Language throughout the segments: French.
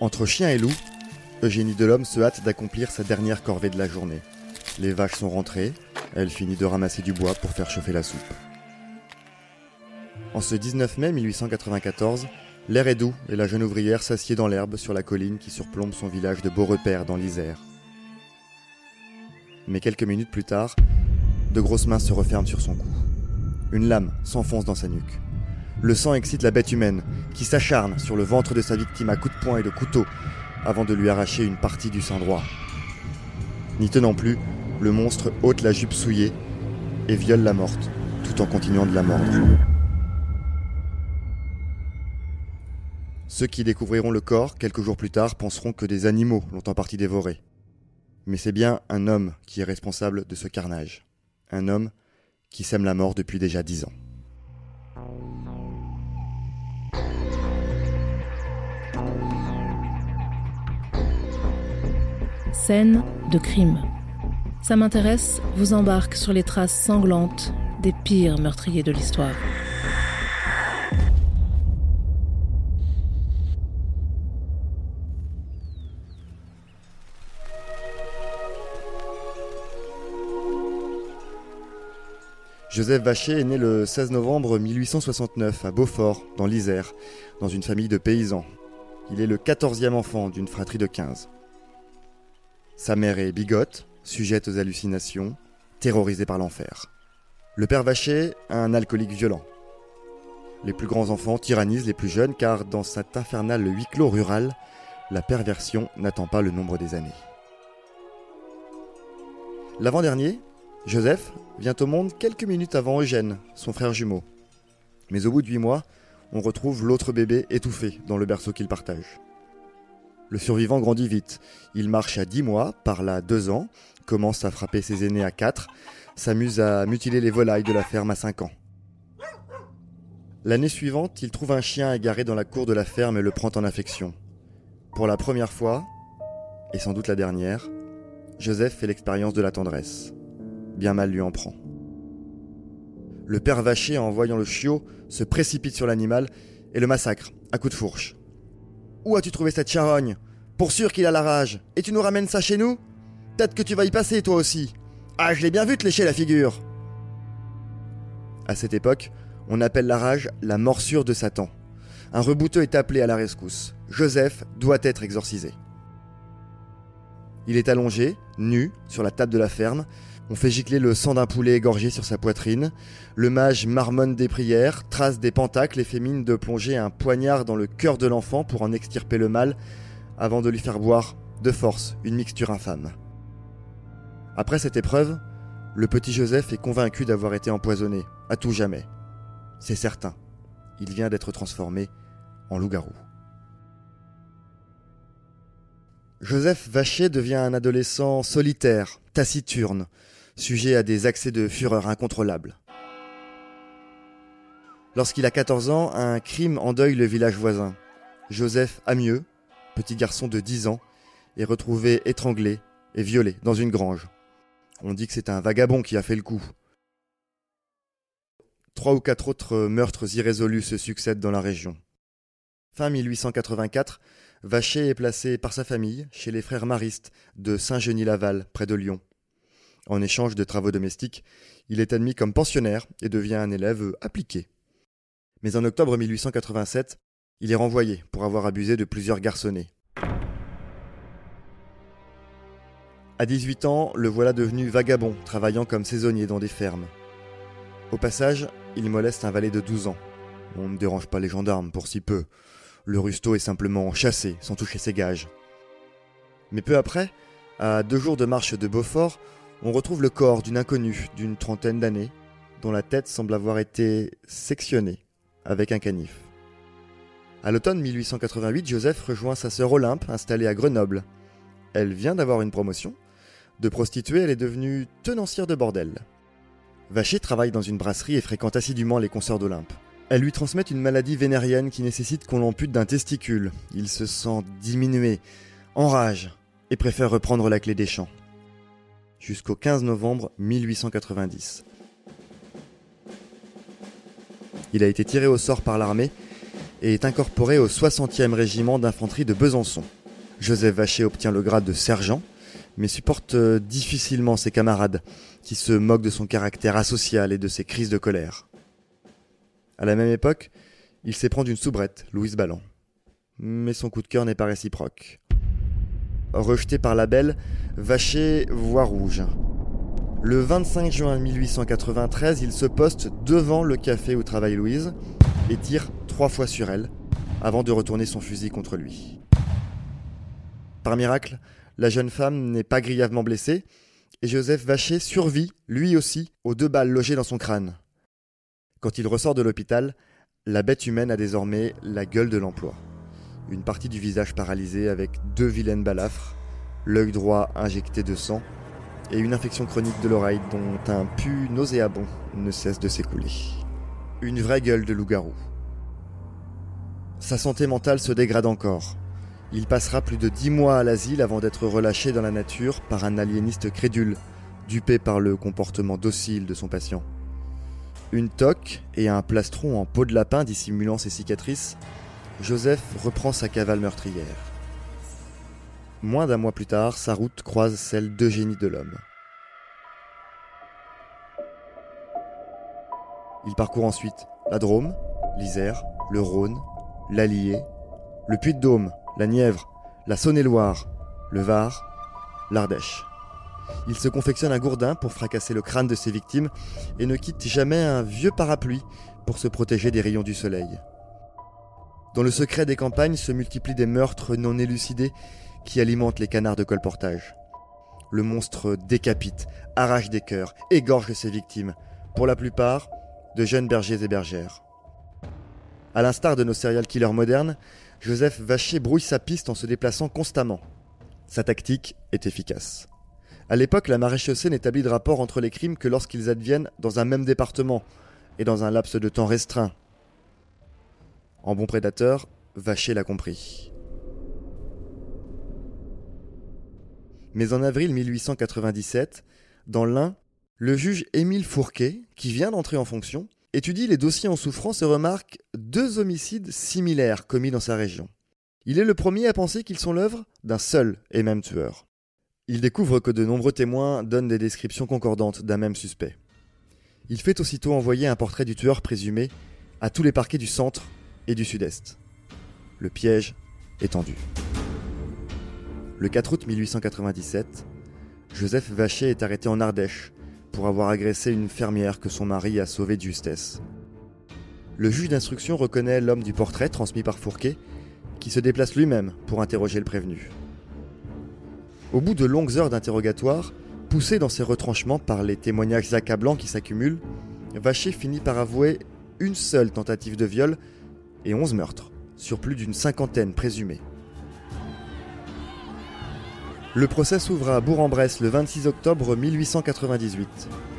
Entre chien et loup, Eugénie Delhomme se hâte d'accomplir sa dernière corvée de la journée. Les vaches sont rentrées, elle finit de ramasser du bois pour faire chauffer la soupe. En ce 19 mai 1894, l'air est doux et la jeune ouvrière s'assied dans l'herbe sur la colline qui surplombe son village de Beaurepaire dans l'Isère. Mais quelques minutes plus tard, de grosses mains se referment sur son cou. Une lame s'enfonce dans sa nuque. Le sang excite la bête humaine, qui s'acharne sur le ventre de sa victime à coups de poing et de couteau, avant de lui arracher une partie du sein droit. N'y tenant plus, le monstre ôte la jupe souillée et viole la morte, tout en continuant de la mordre. Ceux qui découvriront le corps quelques jours plus tard penseront que des animaux l'ont en partie dévoré. Mais c'est bien un homme qui est responsable de ce carnage. Un homme qui sème la mort depuis déjà dix ans. Scène de crime. Ça m'intéresse, vous embarque sur les traces sanglantes des pires meurtriers de l'histoire. Joseph Vacher est né le 16 novembre 1869 à Beaufort, dans l'Isère, dans une famille de paysans. Il est le quatorzième enfant d'une fratrie de 15. Sa mère est bigote, sujette aux hallucinations, terrorisée par l'enfer. Le père Vacher, un alcoolique violent. Les plus grands enfants tyrannisent les plus jeunes car dans cet infernal huis clos rural, la perversion n'attend pas le nombre des années. L'avant-dernier, Joseph, vient au monde quelques minutes avant Eugène, son frère jumeau. Mais au bout de huit mois, on retrouve l'autre bébé étouffé dans le berceau qu'il partage. Le survivant grandit vite. Il marche à dix mois, parle à deux ans, commence à frapper ses aînés à quatre, s'amuse à mutiler les volailles de la ferme à cinq ans. L'année suivante, il trouve un chien égaré dans la cour de la ferme et le prend en affection. Pour la première fois, et sans doute la dernière, Joseph fait l'expérience de la tendresse. Bien mal lui en prend. Le père Vacher, en voyant le chiot, se précipite sur l'animal et le massacre, à coups de fourche. Où as-tu trouvé cette charogne? Pour sûr qu'il a la rage. Et tu nous ramènes ça chez nous? Peut-être que tu vas y passer toi aussi. Ah, je l'ai bien vu te lécher la figure. À cette époque, on appelle la rage la morsure de Satan. Un rebouteux est appelé à la rescousse. Joseph doit être exorcisé. Il est allongé, nu, sur la table de la ferme. On fait gicler le sang d'un poulet égorgé sur sa poitrine. Le mage marmonne des prières, trace des pentacles et fait mine de plonger un poignard dans le cœur de l'enfant pour en extirper le mal, avant de lui faire boire, de force, une mixture infâme. Après cette épreuve, le petit Joseph est convaincu d'avoir été empoisonné, à tout jamais. C'est certain, il vient d'être transformé en loup-garou. Joseph Vacher devient un adolescent solitaire, taciturne, sujet à des accès de fureur incontrôlables. Lorsqu'il a 14 ans, un crime endeuille le village voisin. Joseph Amieux, petit garçon de 10 ans, est retrouvé étranglé et violé dans une grange. On dit que c'est un vagabond qui a fait le coup. Trois ou quatre autres meurtres irrésolus se succèdent dans la région. Fin 1884, Vacher est placé par sa famille chez les frères maristes de Saint-Genis-Laval, près de Lyon. En échange de travaux domestiques, il est admis comme pensionnaire et devient un élève appliqué. Mais en octobre 1887, il est renvoyé pour avoir abusé de plusieurs garçonnets. À 18 ans, le voilà devenu vagabond, travaillant comme saisonnier dans des fermes. Au passage, il moleste un valet de 12 ans. On ne dérange pas les gendarmes pour si peu. Le rusto est simplement chassé, sans toucher ses gages. Mais peu après, à deux jours de marche de Beaufort, on retrouve le corps d'une inconnue d'une trentaine d'années, dont la tête semble avoir été sectionnée avec un canif. À l'automne 1888, Joseph rejoint sa sœur Olympe, installée à Grenoble. Elle vient d'avoir une promotion. De prostituée, elle est devenue tenancière de bordel. Vacher travaille dans une brasserie et fréquente assidûment les consoeurs d'Olympe. Elle lui transmet une maladie vénérienne qui nécessite qu'on l'ampute d'un testicule. Il se sent diminué, enrage, et préfère reprendre la clé des champs. Jusqu'au 15 novembre 1890. Il a été tiré au sort par l'armée et est incorporé au 60e régiment d'infanterie de Besançon. Joseph Vacher obtient le grade de sergent, mais supporte euh, difficilement ses camarades, qui se moquent de son caractère asocial et de ses crises de colère. À la même époque, il s'éprend d'une soubrette, Louise Balland. Mais son coup de cœur n'est pas réciproque. Rejeté par la belle, Vacher voit rouge. Le 25 juin 1893, il se poste devant le café où travaille Louise et tire trois fois sur elle avant de retourner son fusil contre lui. Par miracle, la jeune femme n'est pas grièvement blessée et Joseph Vacher survit, lui aussi, aux deux balles logées dans son crâne. Quand il ressort de l'hôpital, la bête humaine a désormais la gueule de l'emploi. Une partie du visage paralysé avec deux vilaines balafres, l'œil droit injecté de sang et une infection chronique de l'oreille dont un pu nauséabond ne cesse de s'écouler. Une vraie gueule de loup-garou. Sa santé mentale se dégrade encore. Il passera plus de dix mois à l'asile avant d'être relâché dans la nature par un aliéniste crédule, dupé par le comportement docile de son patient. Une toque et un plastron en peau de lapin dissimulant ses cicatrices, Joseph reprend sa cavale meurtrière. Moins d'un mois plus tard, sa route croise celle d'Eugénie de l'Homme. Il parcourt ensuite la Drôme, l'Isère, le Rhône, l'Allier, le Puy-de-Dôme, la Nièvre, la Saône-et-Loire, le Var, l'Ardèche. Il se confectionne un gourdin pour fracasser le crâne de ses victimes et ne quitte jamais un vieux parapluie pour se protéger des rayons du soleil. Dans le secret des campagnes se multiplient des meurtres non élucidés qui alimentent les canards de colportage. Le monstre décapite, arrache des cœurs, égorge ses victimes, pour la plupart de jeunes bergers et bergères. À l'instar de nos serial killers modernes, Joseph Vacher brouille sa piste en se déplaçant constamment. Sa tactique est efficace. À l'époque, la maréchaussée n'établit de rapport entre les crimes que lorsqu'ils adviennent dans un même département et dans un laps de temps restreint. En bon prédateur, Vacher l'a compris. Mais en avril 1897, dans l'Ain, le juge Émile Fourquet, qui vient d'entrer en fonction, étudie les dossiers en souffrance et remarque deux homicides similaires commis dans sa région. Il est le premier à penser qu'ils sont l'œuvre d'un seul et même tueur. Il découvre que de nombreux témoins donnent des descriptions concordantes d'un même suspect. Il fait aussitôt envoyer un portrait du tueur présumé à tous les parquets du centre et du sud-est. Le piège est tendu. Le 4 août 1897, Joseph Vacher est arrêté en Ardèche pour avoir agressé une fermière que son mari a sauvée de justesse. Le juge d'instruction reconnaît l'homme du portrait transmis par Fourquet, qui se déplace lui-même pour interroger le prévenu. Au bout de longues heures d'interrogatoire, poussé dans ses retranchements par les témoignages accablants qui s'accumulent, Vacher finit par avouer une seule tentative de viol et onze meurtres, sur plus d'une cinquantaine présumés. Le procès s'ouvre à Bourg-en-Bresse le 26 octobre 1898.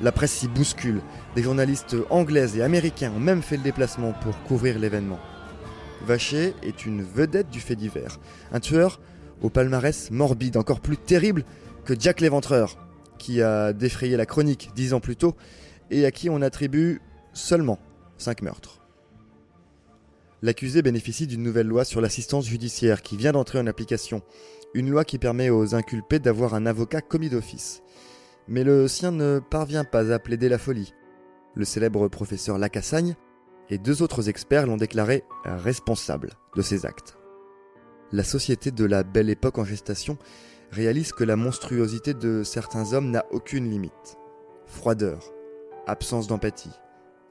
La presse s'y bouscule. Des journalistes anglaises et américains ont même fait le déplacement pour couvrir l'événement. Vacher est une vedette du fait divers. Un tueur au palmarès morbide, encore plus terrible que Jack l'Éventreur, qui a défrayé la chronique dix ans plus tôt et à qui on attribue seulement cinq meurtres. L'accusé bénéficie d'une nouvelle loi sur l'assistance judiciaire qui vient d'entrer en application une loi qui permet aux inculpés d'avoir un avocat commis d'office. Mais le sien ne parvient pas à plaider la folie. Le célèbre professeur Lacassagne et deux autres experts l'ont déclaré responsable de ces actes. La société de la belle époque en gestation réalise que la monstruosité de certains hommes n'a aucune limite. Froideur, absence d'empathie,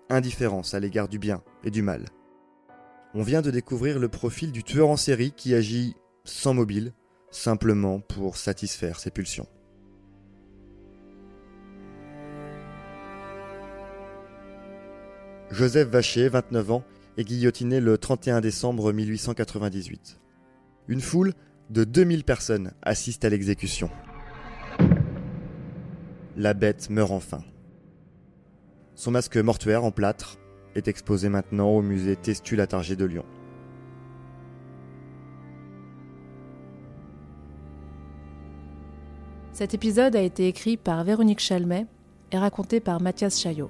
indifférence à l'égard du bien et du mal. On vient de découvrir le profil du tueur en série qui agit sans mobile, simplement pour satisfaire ses pulsions. Joseph Vacher, 29 ans, est guillotiné le 31 décembre 1898. Une foule de 2000 personnes assiste à l'exécution. La bête meurt enfin. Son masque mortuaire en plâtre est exposé maintenant au musée Testu-Latargé de Lyon. Cet épisode a été écrit par Véronique Chalmet et raconté par Mathias Chaillot.